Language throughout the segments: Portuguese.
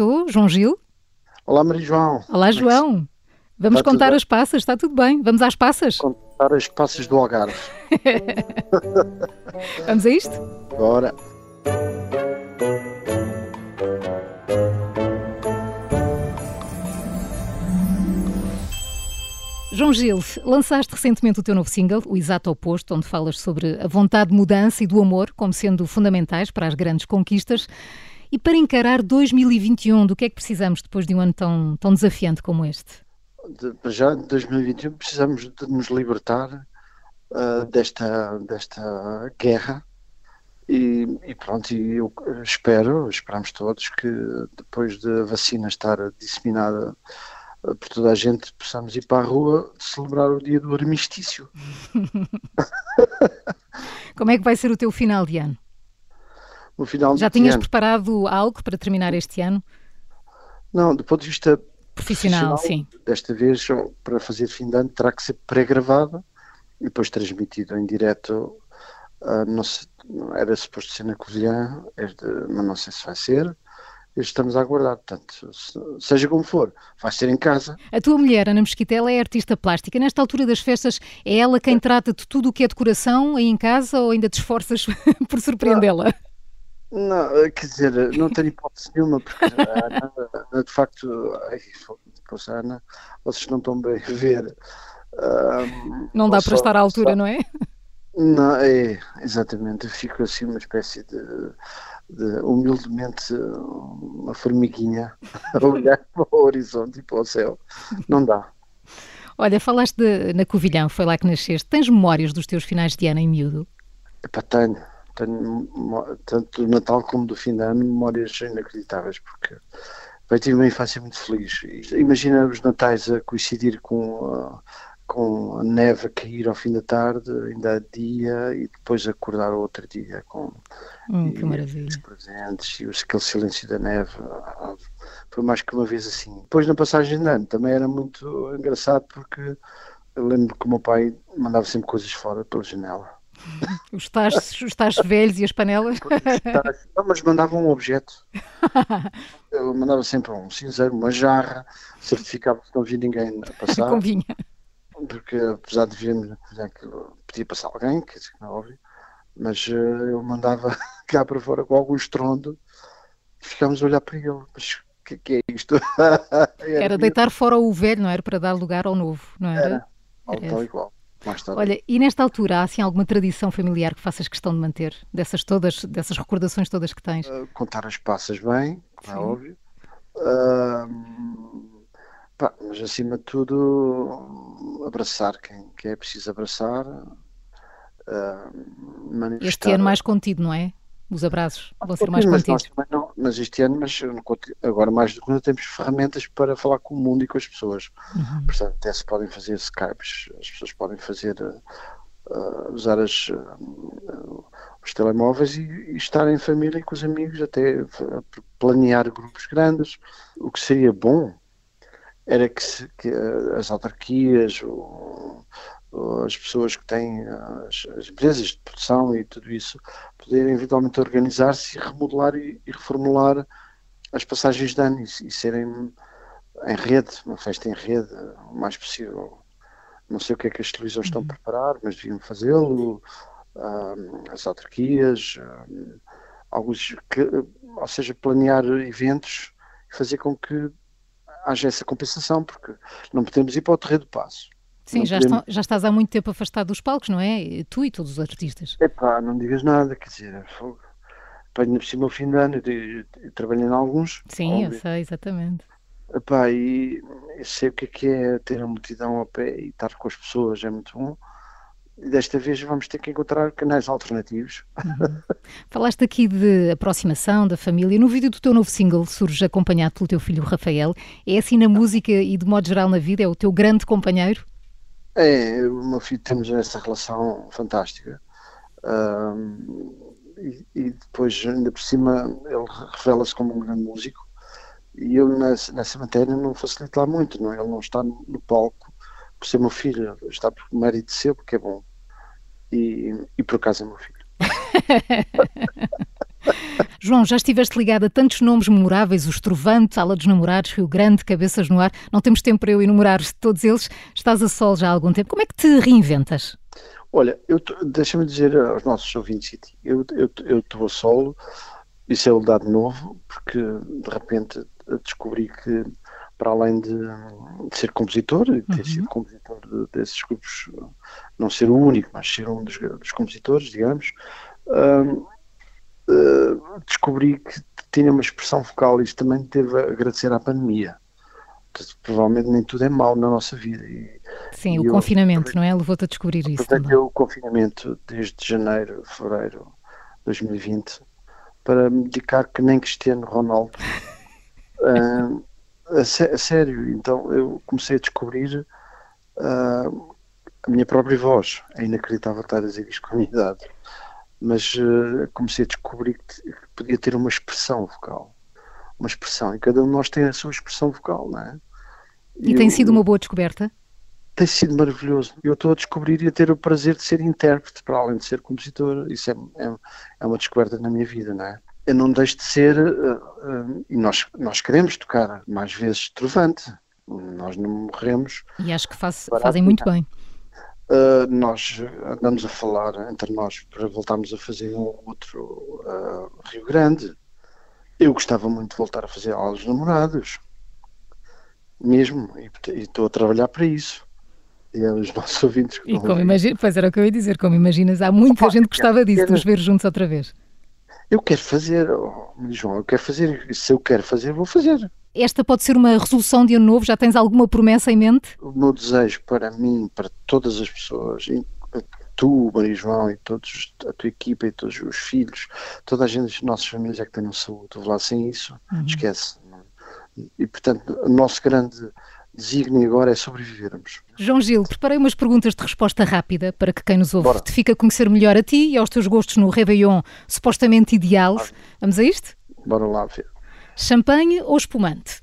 estou, João Gil. Olá, Maria João. Olá, João. Vamos Está contar as passas, está tudo bem? Vamos às passas? Contar as passas do Algarve. Vamos a isto? Agora. João Gil, lançaste recentemente o teu novo single, O Exato Oposto, onde falas sobre a vontade de mudança e do amor como sendo fundamentais para as grandes conquistas. E para encarar 2021, do que é que precisamos depois de um ano tão, tão desafiante como este? De, já em 2021 precisamos de nos libertar uh, desta, desta guerra e, e, pronto, e eu espero, esperamos todos que depois da vacina estar disseminada uh, por toda a gente possamos ir para a rua celebrar o dia do armistício. Como é que vai ser o teu final de ano? No final Já tinhas ano, preparado algo para terminar este ano? Não, do ponto de vista profissional, sim. Desta vez, para fazer fim de ano, terá que ser pré-gravado e depois transmitido em direto. Uh, não se, era suposto ser na Covilhã, mas não sei se vai ser. Estamos a aguardar, portanto, seja como for, vai ser em casa. A tua mulher, Ana Mesquitela, é artista plástica. Nesta altura das festas, é ela quem trata de tudo o que é decoração aí em casa ou ainda te esforças por surpreendê-la? Não, quer dizer, não tenho hipótese nenhuma, porque a Ana, de facto, ai, poxa, Ana, vocês não estão bem a ver. Um, não dá para estar à altura, só, não é? Não, é, exatamente. Eu fico assim uma espécie de, de humildemente uma formiguinha a olhar para o horizonte e para o céu. Não dá. Olha, falaste de, na Covilhão, foi lá que nasceste. Tens memórias dos teus finais de ano em miúdo? Epá, tenho tenho tanto do Natal como do fim de ano memórias inacreditáveis porque eu tive uma infância muito feliz. Imagina os natais a coincidir com a, com a neve a cair ao fim da tarde, ainda a dia, e depois acordar outro dia com hum, que maravilha. os presentes e aquele silêncio da neve. Foi mais que uma vez assim. Depois na passagem de ano também era muito engraçado porque eu lembro que o meu pai mandava sempre coisas fora pela janela os tachos, os tachos velhos e as panelas? Não, mas mandavam um objeto. Eu mandava sempre um cinzeiro, uma jarra, certificava que não havia ninguém a passar. Convinha. Porque apesar de vermos que podia passar alguém, que não é óbvio, mas uh, eu mandava cá para fora com algum estrondo e ficámos a olhar para ele. Mas o que, que, é isto? era, era deitar fora o velho, não era? Para dar lugar ao novo, não era? Era, era. tal tarde. Olha, e nesta altura há assim alguma tradição familiar que faças questão de manter? Dessas todas, dessas recordações todas que tens? Uh, contar as passas bem, é óbvio. Uh, pá, mas acima de tudo abraçar quem, quem é preciso abraçar. Uh, este ano mais contido, não é? Os abraços vão ser mais contidos. Não, mas este ano, mas agora mais do que nunca, temos ferramentas para falar com o mundo e com as pessoas. Uhum. Portanto, até se podem fazer Skypes, as pessoas podem fazer, uh, usar as, uh, os telemóveis e, e, estar em família e com os amigos, até planear grupos grandes. O que seria bom era que, se, que as autarquias, o, as pessoas que têm as, as, empresas de produção e tudo isso poderem eventualmente organizar-se e remodelar e, e, reformular as passagens de ano e, e, serem em rede, uma festa em rede, o mais possível. Não sei o que é que as televisões estão a uhum. preparar, mas deviam fazê-lo, um, as autarquias, um, alguns que, ou seja, planear eventos e fazer com que haja essa compensação, porque não podemos ir para o terreno do passo Sim, já, podemos... estão, já, estás há muito tempo afastado dos palcos, não é? Tu e todos os artistas. É pá, não digas nada, quer dizer, é fogo. Ainda por cima, o fim de ano, eu, eu, trabalhei em alguns. Sim, óbvio. eu sei, exatamente. Epá, e eu sei o que é, que é ter a multidão ao pé e estar com as pessoas, é muito bom. Desta vez vamos ter que encontrar canais alternativos. Uhum. Falaste aqui de aproximação da família. No vídeo do teu novo single surge acompanhado pelo teu filho Rafael. É assim na música e de modo geral na vida? É o teu grande companheiro? É, o meu filho temos essa relação fantástica. Um, e, e, depois, ainda por cima, ele revela-se como um grande músico. E eu, nessa, nessa matéria, não facilito lá muito. Não? É? Ele não está no palco por ser meu filho, está por mérito seu, porque é bom. E, e por acaso é meu filho. João, já estiveste ligado a tantos nomes memoráveis, os Trovante, Ala dos Namorados, Rio Grande, Cabeças no Ar. Não temos tempo para eu enumerar todos eles. Estás a sol já há algum tempo. Como é que te reinventas? Olha, deixa-me dizer aos nossos ouvintes, eu estou a solo, isso é um dado novo, porque de repente descobri que para além de, de ser compositor, e ter uhum. sido compositor de, desses grupos, não ser o único, mas ser um dos, dos compositores, digamos, uh, uh, descobri que tinha uma expressão vocal e isso também teve a agradecer à pandemia. provavelmente nem tudo é mau na nossa vida. E, Sim, e o eu, confinamento, não é? Levou-te a descobrir isso. Também. o confinamento desde janeiro, fevereiro de 2020 para me dedicar que nem Cristiano Ronaldo. uh, a, sé a, sério, então eu comecei a descobrir uh, a minha própria voz. É inacreditável estar a dizer isto com a minha idade. Mas uh, comecei a descobrir que, podia ter uma expressão vocal. Uma expressão. E cada um de nós tem a sua expressão vocal, não é? E, e tem eu, sido uma boa descoberta? Tem sido maravilhoso. Eu estou a descobrir e a ter o prazer de ser intérprete, para além de ser compositor. Isso é, é, é uma descoberta na minha vida, não é? eu não deixo de ser, uh, uh, e nós, nós queremos tocar mais vezes trovante, nós não morremos. E acho que faz, fazem muito bem. Uh, nós andamos a falar entre nós para voltarmos a fazer um outro Rio Grande. Eu gostava muito de voltar a fazer aulas namorados, mesmo, e estou a trabalhar para isso. E é os nossos ouvintes. E como imagina, pois era o que eu ia dizer, como imaginas, há muita Opa, gente que gostava disso, de nos ver juntos outra vez. Eu quero fazer, oh, João, eu quero fazer. Se eu quero fazer, vou fazer. Esta pode ser uma resolução de ano novo? Já tens alguma promessa em mente? O meu desejo para mim, para todas as pessoas, tu, Maria João, e todos, a tua equipa e todos os filhos, toda a gente das nossas famílias é que tenham saúde. Vou lá sem isso, uhum. esquece. E portanto, o nosso grande desígnio agora é sobrevivermos. João Gil, preparei umas perguntas de resposta rápida para que quem nos ouve Bora. te fique a conhecer melhor a ti e aos teus gostos no Réveillon supostamente ideal. Vamos a isto? Bora lá ver. Champanhe ou espumante?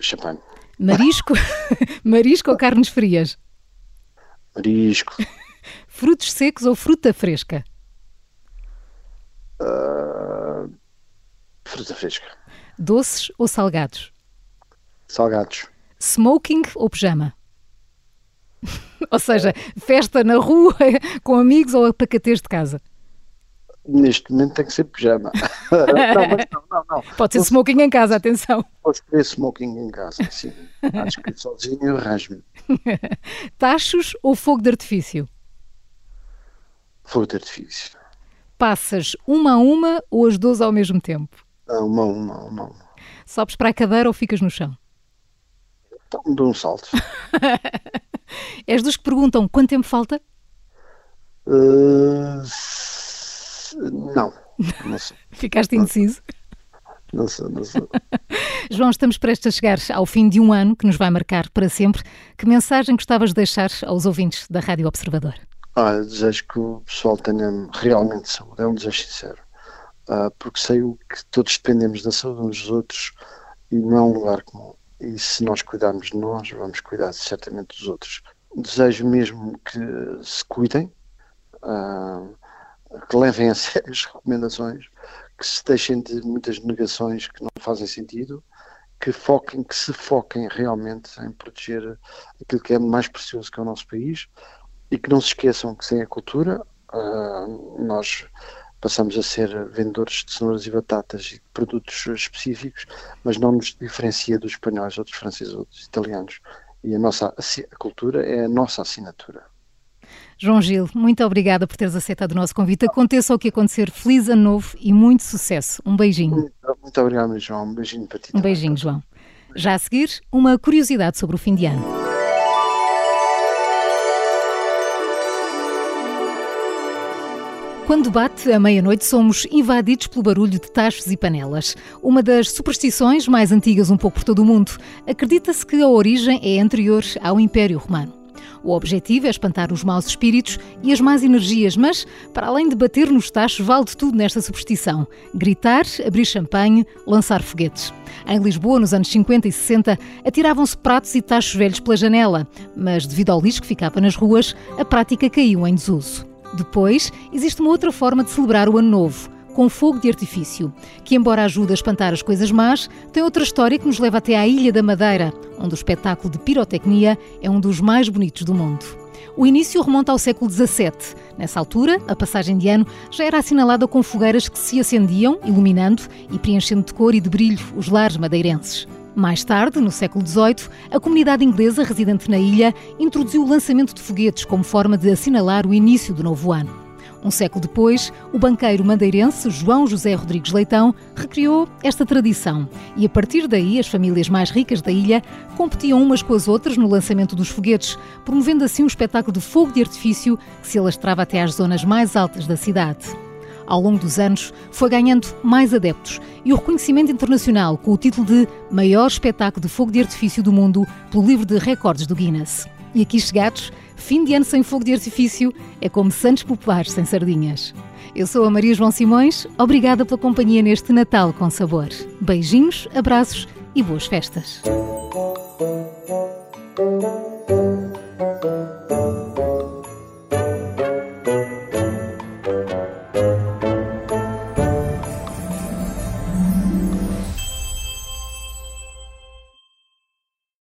Champanhe. Marisco, Marisco ou carnes frias? Marisco. Frutos secos ou fruta fresca? Uh, fruta fresca. Doces ou salgados? Salgados. Smoking ou pijama? ou seja, festa na rua com amigos ou apacatez de casa? Neste momento tem que ser pijama. não, não, não. Pode ser smoking em casa, atenção. Posso escolher smoking em casa, sim. Acho que sozinho eu arranjo-me. Tachos ou fogo de artifício? Fogo de artifício. Passas uma a uma ou as duas ao mesmo tempo? Não, uma a uma, uma uma. Sobes para a cadeira ou ficas no chão? Então, dou um salto. És dos que perguntam quanto tempo falta? Uh, não, não sei. Ficaste indeciso? Não sei, não sei. João, estamos prestes a chegar ao fim de um ano que nos vai marcar para sempre. Que mensagem gostavas de deixar aos ouvintes da Rádio Observador? Ah, desejo que o pessoal tenha realmente saúde, é um desejo sincero. Ah, porque sei o que todos dependemos da saúde uns dos outros e não é um lugar comum e se nós cuidarmos de nós, vamos cuidar certamente dos outros. Desejo mesmo que se cuidem, uh, que levem a sério as recomendações, que se deixem de muitas negações que não fazem sentido, que foquem, que se foquem realmente em proteger aquilo que é mais precioso que é o nosso país e que não se esqueçam que sem a cultura uh, nós passamos a ser vendedores de cenouras e batatas e produtos específicos, mas não nos diferencia dos espanhóis, outros franceses, outros italianos. E a nossa a cultura é a nossa assinatura. João Gil, muito obrigada por teres aceitado o nosso convite. Aconteça o que acontecer, feliz ano novo e muito sucesso. Um beijinho. Muito, muito obrigado, João. Um beijinho para ti. Um beijinho, João. Já a seguir, uma curiosidade sobre o fim de ano. Quando bate a meia-noite, somos invadidos pelo barulho de tachos e panelas. Uma das superstições mais antigas um pouco por todo o mundo. Acredita-se que a origem é anterior ao Império Romano. O objetivo é espantar os maus espíritos e as más energias, mas, para além de bater nos tachos, vale de tudo nesta superstição: gritar, abrir champanhe, lançar foguetes. Em Lisboa, nos anos 50 e 60, atiravam-se pratos e tachos velhos pela janela, mas devido ao lixo que ficava nas ruas, a prática caiu em desuso. Depois, existe uma outra forma de celebrar o Ano Novo. com fogo de artifício, que, embora ajude a espantar as coisas más, tem outra história que nos leva até à Ilha da Madeira, onde o espetáculo de pirotecnia é um dos mais bonitos do mundo. O início remonta ao século XVII. Nessa altura, a passagem de ano já era assinalada com fogueiras que se acendiam, iluminando e preenchendo de cor e de brilho os lares madeirenses. Mais tarde, no século XVIII, a comunidade inglesa residente na ilha introduziu o lançamento de foguetes como forma de assinalar o início do novo ano. Um século depois, o banqueiro madeirense João José Rodrigues Leitão recriou esta tradição e, a partir daí, as famílias mais ricas da ilha competiam umas com as outras no lançamento dos foguetes, promovendo assim um espetáculo de fogo de artifício que se alastrava até às zonas mais altas da cidade. Ao longo dos anos, foi ganhando mais adeptos e o reconhecimento internacional com o título de Maior Espetáculo de Fogo de Artifício do Mundo pelo livro de recordes do Guinness. E aqui chegados, fim de ano sem fogo de artifício é como Santos Populares sem sardinhas. Eu sou a Maria João Simões, obrigada pela companhia neste Natal com sabor. Beijinhos, abraços e boas festas.